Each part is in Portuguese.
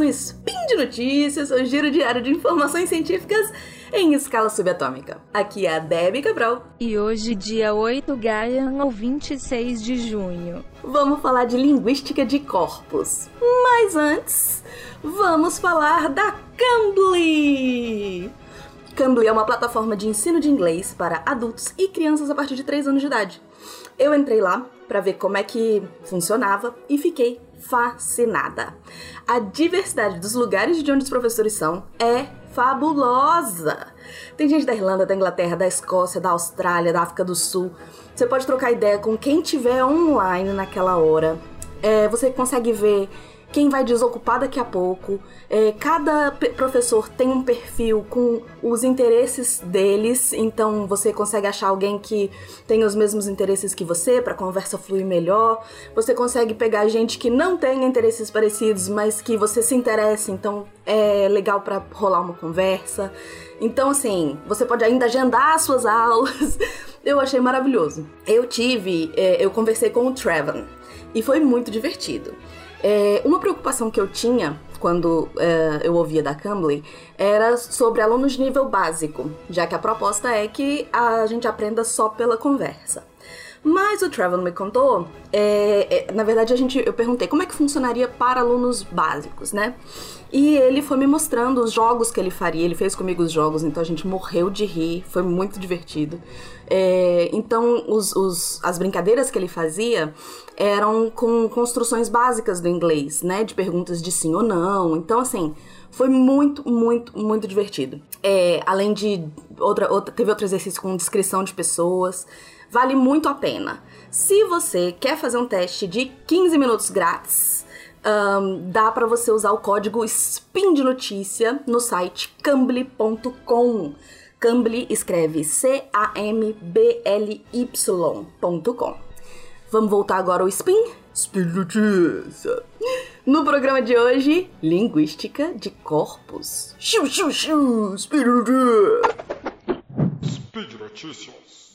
um Spin de Notícias, o giro diário de informações científicas em escala subatômica. Aqui é a Debbie Cabral. E hoje, dia 8 Gaian ou 26 de junho. Vamos falar de linguística de corpos. Mas antes, vamos falar da Cambly! Cambly é uma plataforma de ensino de inglês para adultos e crianças a partir de 3 anos de idade. Eu entrei lá para ver como é que funcionava e fiquei fascinada. A diversidade dos lugares de onde os professores são é fabulosa. Tem gente da Irlanda, da Inglaterra, da Escócia, da Austrália, da África do Sul. Você pode trocar ideia com quem tiver online naquela hora. É, você consegue ver quem vai desocupar daqui a pouco. É, cada professor tem um perfil com os interesses deles, então você consegue achar alguém que tem os mesmos interesses que você para a conversa fluir melhor. Você consegue pegar gente que não tem interesses parecidos, mas que você se interessa, então é legal para rolar uma conversa. Então, assim, você pode ainda agendar as suas aulas. Eu achei maravilhoso. Eu tive, é, eu conversei com o Trevor e foi muito divertido. É, uma preocupação que eu tinha quando é, eu ouvia da Cambly era sobre alunos de nível básico, já que a proposta é que a gente aprenda só pela conversa. Mas o Trevor me contou, é, é, na verdade a gente, eu perguntei como é que funcionaria para alunos básicos, né? E ele foi me mostrando os jogos que ele faria. Ele fez comigo os jogos, então a gente morreu de rir, foi muito divertido. É, então, os, os, as brincadeiras que ele fazia eram com construções básicas do inglês, né? De perguntas de sim ou não. Então, assim, foi muito, muito, muito divertido. É, além de. Outra, outra, teve outro exercício com descrição de pessoas. Vale muito a pena. Se você quer fazer um teste de 15 minutos grátis, um, dá para você usar o código SPIN de notícia no site cambly.com. Cambly escreve C-A-M-B-L-Y.com. Vamos voltar agora ao Spin? Spin Notícia. No programa de hoje, Linguística de Corpos. Xiu, xiu, xiu, Speed Notícia. Speed Notícias.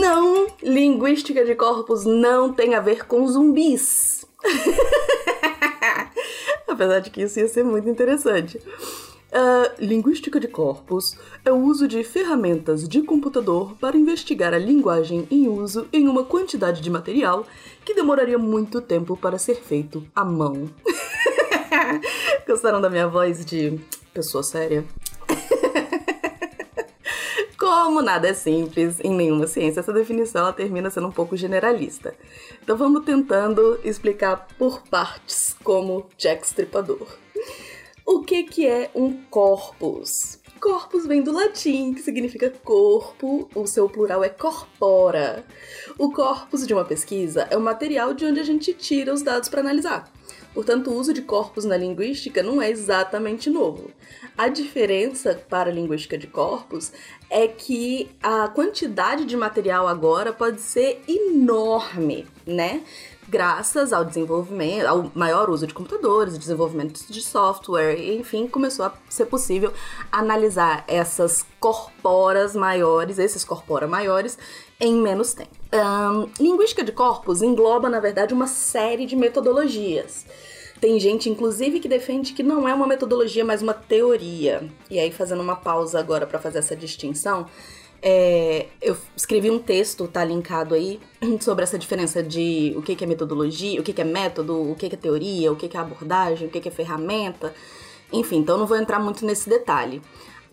Não, linguística de corpos não tem a ver com zumbis. Apesar de que isso ia ser muito interessante. Uh, linguística de corpos é o uso de ferramentas de computador para investigar a linguagem em uso em uma quantidade de material que demoraria muito tempo para ser feito à mão. Gostaram da minha voz de pessoa séria? Como nada é simples em nenhuma ciência, essa definição ela termina sendo um pouco generalista. Então vamos tentando explicar por partes como Jack Stripador. O que, que é um corpus? Corpus vem do latim, que significa corpo, o seu plural é corpora. O corpus de uma pesquisa é o material de onde a gente tira os dados para analisar. Portanto, o uso de corpos na linguística não é exatamente novo. A diferença para a linguística de corpos é que a quantidade de material agora pode ser enorme, né? Graças ao desenvolvimento, ao maior uso de computadores, desenvolvimento de software, enfim, começou a ser possível analisar essas corporas maiores, esses corpora maiores, em menos tempo. Um, linguística de corpos engloba, na verdade, uma série de metodologias. Tem gente, inclusive, que defende que não é uma metodologia, mas uma teoria. E aí, fazendo uma pausa agora para fazer essa distinção, é, eu escrevi um texto, tá linkado aí, sobre essa diferença de o que, é metodologia, o que, é método, o que, é teoria, o que, é abordagem, o que, é ferramenta. Enfim, então não vou entrar muito nesse detalhe.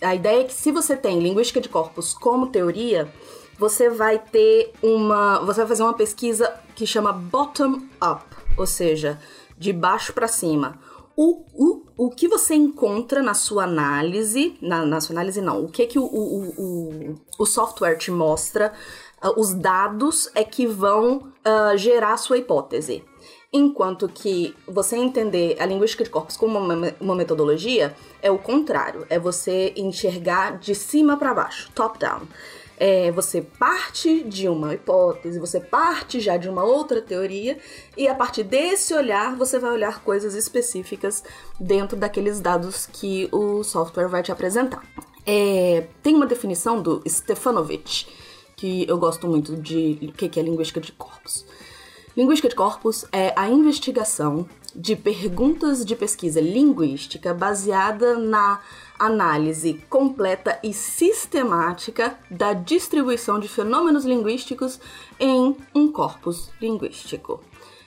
A ideia é que se você tem linguística de corpos como teoria, você vai ter uma. Você vai fazer uma pesquisa que chama bottom-up, ou seja, de baixo para cima. O, o, o que você encontra na sua análise, na, na sua análise não, o que que o, o, o, o software te mostra, uh, os dados é que vão uh, gerar a sua hipótese. Enquanto que você entender a linguística de corpos como uma, uma metodologia é o contrário, é você enxergar de cima para baixo, top-down é, você parte de uma hipótese, você parte já de uma outra teoria, e a partir desse olhar você vai olhar coisas específicas dentro daqueles dados que o software vai te apresentar. É, tem uma definição do Stefanovic, que eu gosto muito de o que é linguística de corpos. Linguística de corpos é a investigação de perguntas de pesquisa linguística baseada na análise completa e sistemática da distribuição de fenômenos linguísticos em um corpus linguístico.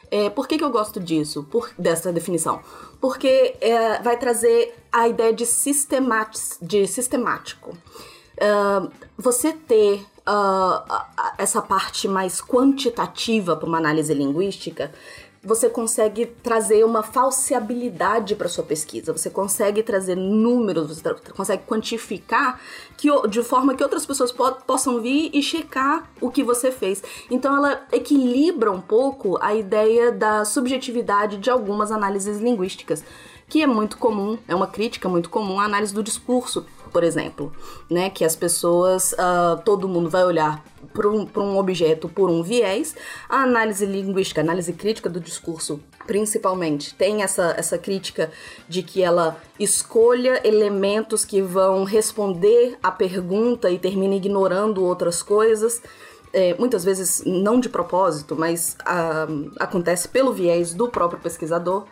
É, por que, que eu gosto disso, por, dessa definição? Porque é, vai trazer a ideia de, de sistemático. Uh, você ter uh, essa parte mais quantitativa para uma análise linguística você consegue trazer uma falseabilidade para sua pesquisa, você consegue trazer números, você consegue quantificar que, de forma que outras pessoas po possam vir e checar o que você fez. Então ela equilibra um pouco a ideia da subjetividade de algumas análises linguísticas, que é muito comum, é uma crítica muito comum à análise do discurso, por exemplo, né? Que as pessoas, uh, todo mundo vai olhar para um, um objeto por um viés. A análise linguística, a análise crítica do discurso, principalmente, tem essa, essa crítica de que ela escolha elementos que vão responder à pergunta e termina ignorando outras coisas. É, muitas vezes não de propósito, mas uh, acontece pelo viés do próprio pesquisador.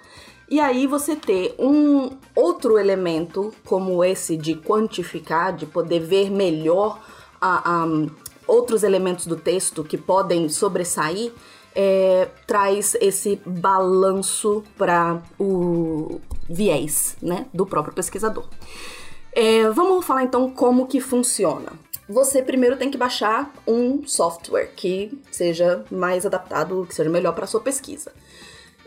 E aí você ter um outro elemento como esse de quantificar, de poder ver melhor a, a outros elementos do texto que podem sobressair, é, traz esse balanço para o viés né, do próprio pesquisador. É, vamos falar então como que funciona. Você primeiro tem que baixar um software que seja mais adaptado, que seja melhor para sua pesquisa.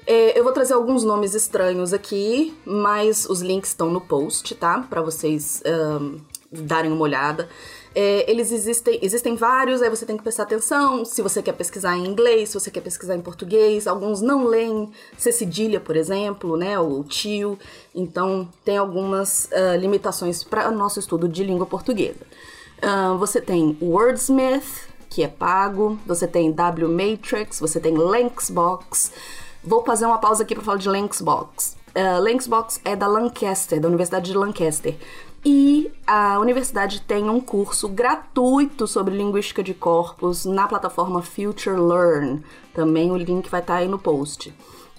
É, eu vou trazer alguns nomes estranhos aqui, mas os links estão no post, tá? Para vocês um, darem uma olhada. É, eles existem, existem vários, aí você tem que prestar atenção se você quer pesquisar em inglês, se você quer pesquisar em português. Alguns não leem C cedilha, por exemplo, né? O tio. Então tem algumas uh, limitações para o nosso estudo de língua portuguesa. Uh, você tem Wordsmith, que é pago, você tem W Matrix, você tem Lanxbox. Vou fazer uma pausa aqui para falar de Lanxbox. Uh, Lanxbox é da Lancaster, da Universidade de Lancaster. E a universidade tem um curso gratuito sobre linguística de corpos na plataforma Future Learn. Também o link vai estar tá aí no post.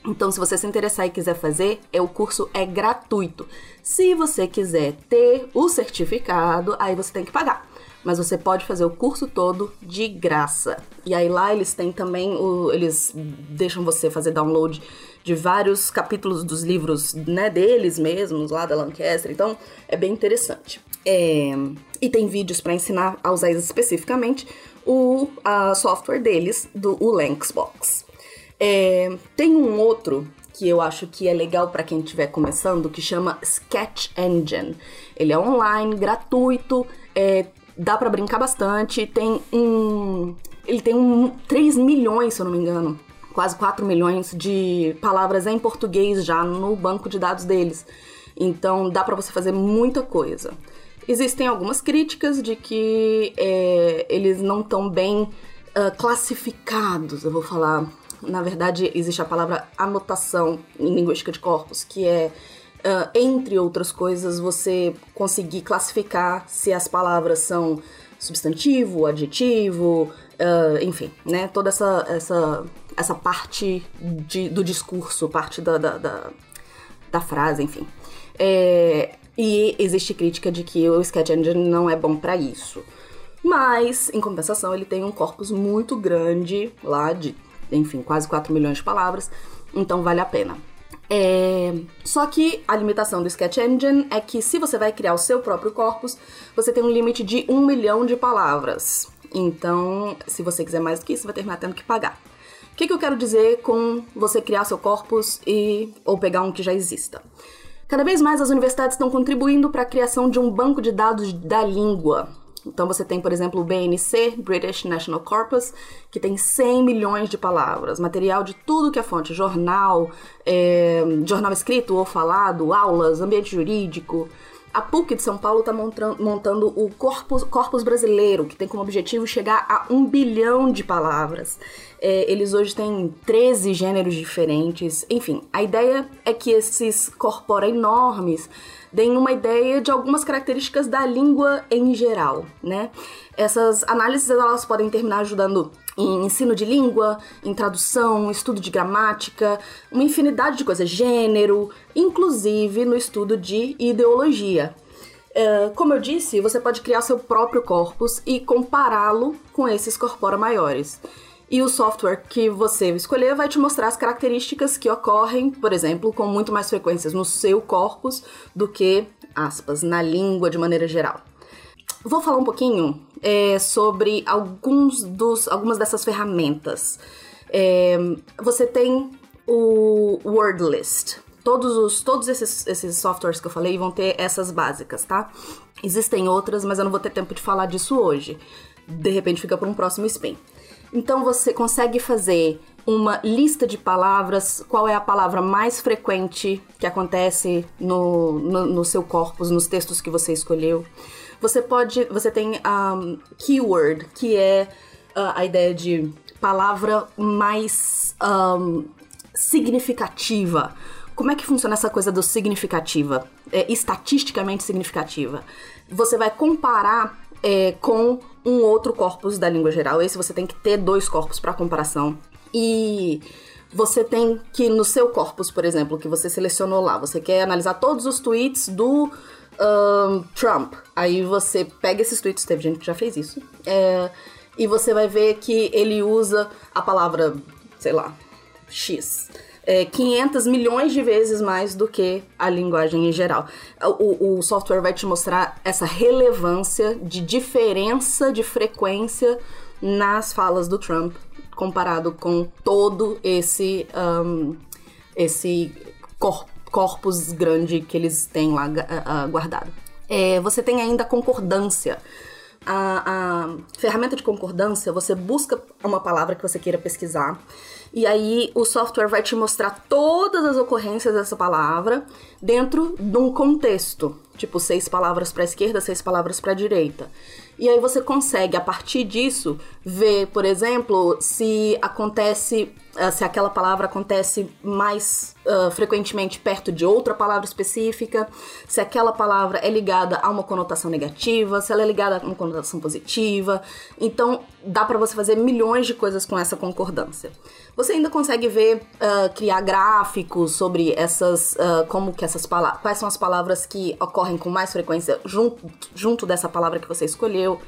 Então, se você se interessar e quiser fazer, é o curso é gratuito. Se você quiser ter o certificado, aí você tem que pagar mas você pode fazer o curso todo de graça. E aí lá eles têm também o, eles deixam você fazer download de vários capítulos dos livros, né, deles mesmos lá da Lancaster. Então, é bem interessante. É, e tem vídeos para ensinar a usar especificamente o a software deles, do o Lanxbox. É, tem um outro que eu acho que é legal para quem estiver começando, que chama Sketch Engine. Ele é online, gratuito, é, dá para brincar bastante. Tem um. Ele tem um, 3 milhões, se eu não me engano, quase 4 milhões de palavras em português já no banco de dados deles. Então dá para você fazer muita coisa. Existem algumas críticas de que é, eles não estão bem uh, classificados, eu vou falar. Na verdade, existe a palavra anotação em linguística de corpos, que é uh, entre outras coisas, você conseguir classificar se as palavras são substantivo, adjetivo, uh, enfim, né? Toda essa, essa, essa parte de, do discurso, parte da, da, da, da frase, enfim. É, e existe crítica de que o Sketch Engine não é bom para isso. Mas, em compensação, ele tem um corpus muito grande lá de, enfim, quase 4 milhões de palavras, então vale a pena. É... Só que a limitação do Sketch Engine é que se você vai criar o seu próprio corpus, você tem um limite de um milhão de palavras. Então, se você quiser mais do que isso, vai terminar tendo que pagar. O que, que eu quero dizer com você criar seu corpus e ou pegar um que já exista? Cada vez mais as universidades estão contribuindo para a criação de um banco de dados da língua. Então você tem, por exemplo, o BNC, British National Corpus, que tem 100 milhões de palavras, material de tudo que é fonte, jornal, é, jornal escrito ou falado, aulas, ambiente jurídico. A PUC de São Paulo está montando o Corpus, Corpus Brasileiro, que tem como objetivo chegar a um bilhão de palavras. É, eles hoje têm 13 gêneros diferentes. Enfim, a ideia é que esses corpora enormes deem uma ideia de algumas características da língua em geral, né? Essas análises elas podem terminar ajudando em ensino de língua, em tradução, estudo de gramática, uma infinidade de coisas, gênero, inclusive no estudo de ideologia. Uh, como eu disse, você pode criar seu próprio corpus e compará-lo com esses corpora maiores. E o software que você escolher vai te mostrar as características que ocorrem, por exemplo, com muito mais frequências no seu corpus do que, aspas, na língua de maneira geral. Vou falar um pouquinho é, sobre alguns dos, algumas dessas ferramentas. É, você tem o Wordlist. Todos, os, todos esses, esses softwares que eu falei vão ter essas básicas, tá? Existem outras, mas eu não vou ter tempo de falar disso hoje. De repente fica para um próximo spin. Então você consegue fazer uma lista de palavras, qual é a palavra mais frequente que acontece no, no, no seu corpus, nos textos que você escolheu. Você pode. Você tem um, keyword, que é uh, a ideia de palavra mais um, significativa. Como é que funciona essa coisa do significativa? É, estatisticamente significativa. Você vai comparar é, com um outro corpus da língua geral. Esse você tem que ter dois corpos para comparação. E você tem que, no seu corpus, por exemplo, que você selecionou lá, você quer analisar todos os tweets do um, Trump. Aí você pega esses tweets, teve gente que já fez isso, é, e você vai ver que ele usa a palavra, sei lá, X. É, 500 milhões de vezes mais do que a linguagem em geral. O, o software vai te mostrar essa relevância de diferença de frequência nas falas do Trump comparado com todo esse um, esse corpo corpus grande que eles têm lá uh, guardado. É, você tem ainda concordância. A, a, ferramenta de concordância, você busca uma palavra que você queira pesquisar, e aí o software vai te mostrar todas as ocorrências dessa palavra dentro de um contexto, tipo seis palavras para a esquerda, seis palavras para a direita. E aí você consegue, a partir disso, ver, por exemplo, se acontece, uh, se aquela palavra acontece mais uh, frequentemente perto de outra palavra específica, se aquela palavra é ligada a uma conotação negativa, se ela é ligada a uma conotação positiva. Então, dá para você fazer milhões de coisas com essa concordância. Você ainda consegue ver, uh, criar gráficos sobre essas, como que essas palavras, quais são as palavras que ocorrem com mais frequência junto, junto dessa palavra que você escolheu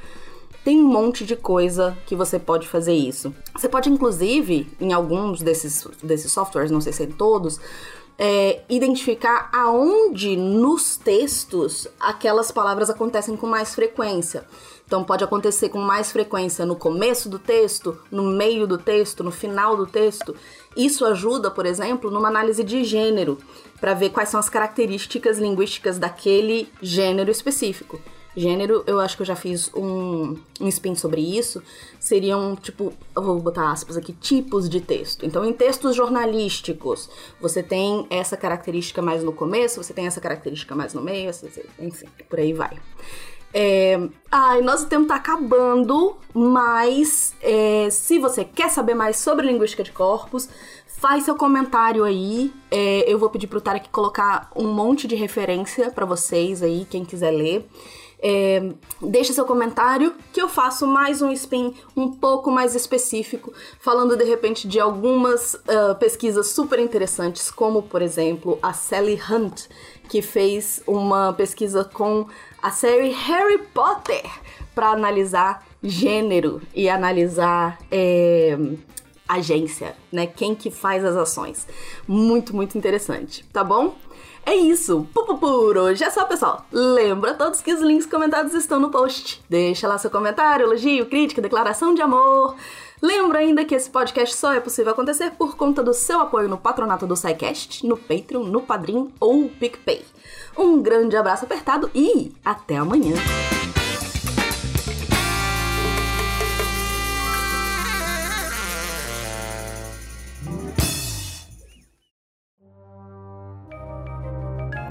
tem um monte de coisa que você pode fazer isso. Você pode, inclusive, em alguns desses, desses softwares, não sei se é em todos, é, identificar aonde nos textos aquelas palavras acontecem com mais frequência. Então, pode acontecer com mais frequência no começo do texto, no meio do texto, no final do texto. Isso ajuda, por exemplo, numa análise de gênero, para ver quais são as características linguísticas daquele gênero específico. Gênero, eu acho que eu já fiz um, um spin sobre isso. Seriam, tipo, eu vou botar aspas aqui, tipos de texto. Então, em textos jornalísticos, você tem essa característica mais no começo, você tem essa característica mais no meio, enfim, por aí vai. É... Ai, nosso tempo tá acabando, mas é, se você quer saber mais sobre linguística de corpos, faz seu comentário aí. É, eu vou pedir pro Tarek colocar um monte de referência para vocês aí, quem quiser ler. É, deixa seu comentário que eu faço mais um spin um pouco mais específico, falando de repente de algumas uh, pesquisas super interessantes, como por exemplo a Sally Hunt, que fez uma pesquisa com a série Harry Potter para analisar gênero e analisar é, agência, né? Quem que faz as ações. Muito, muito interessante, tá bom? É isso, pupu por hoje é só, pessoal. Lembra todos que os links comentados estão no post. Deixa lá seu comentário, elogio, crítica, declaração de amor. Lembra ainda que esse podcast só é possível acontecer por conta do seu apoio no patronato do SciCast, no Patreon, no Padrim ou PicPay. Um grande abraço apertado e até amanhã!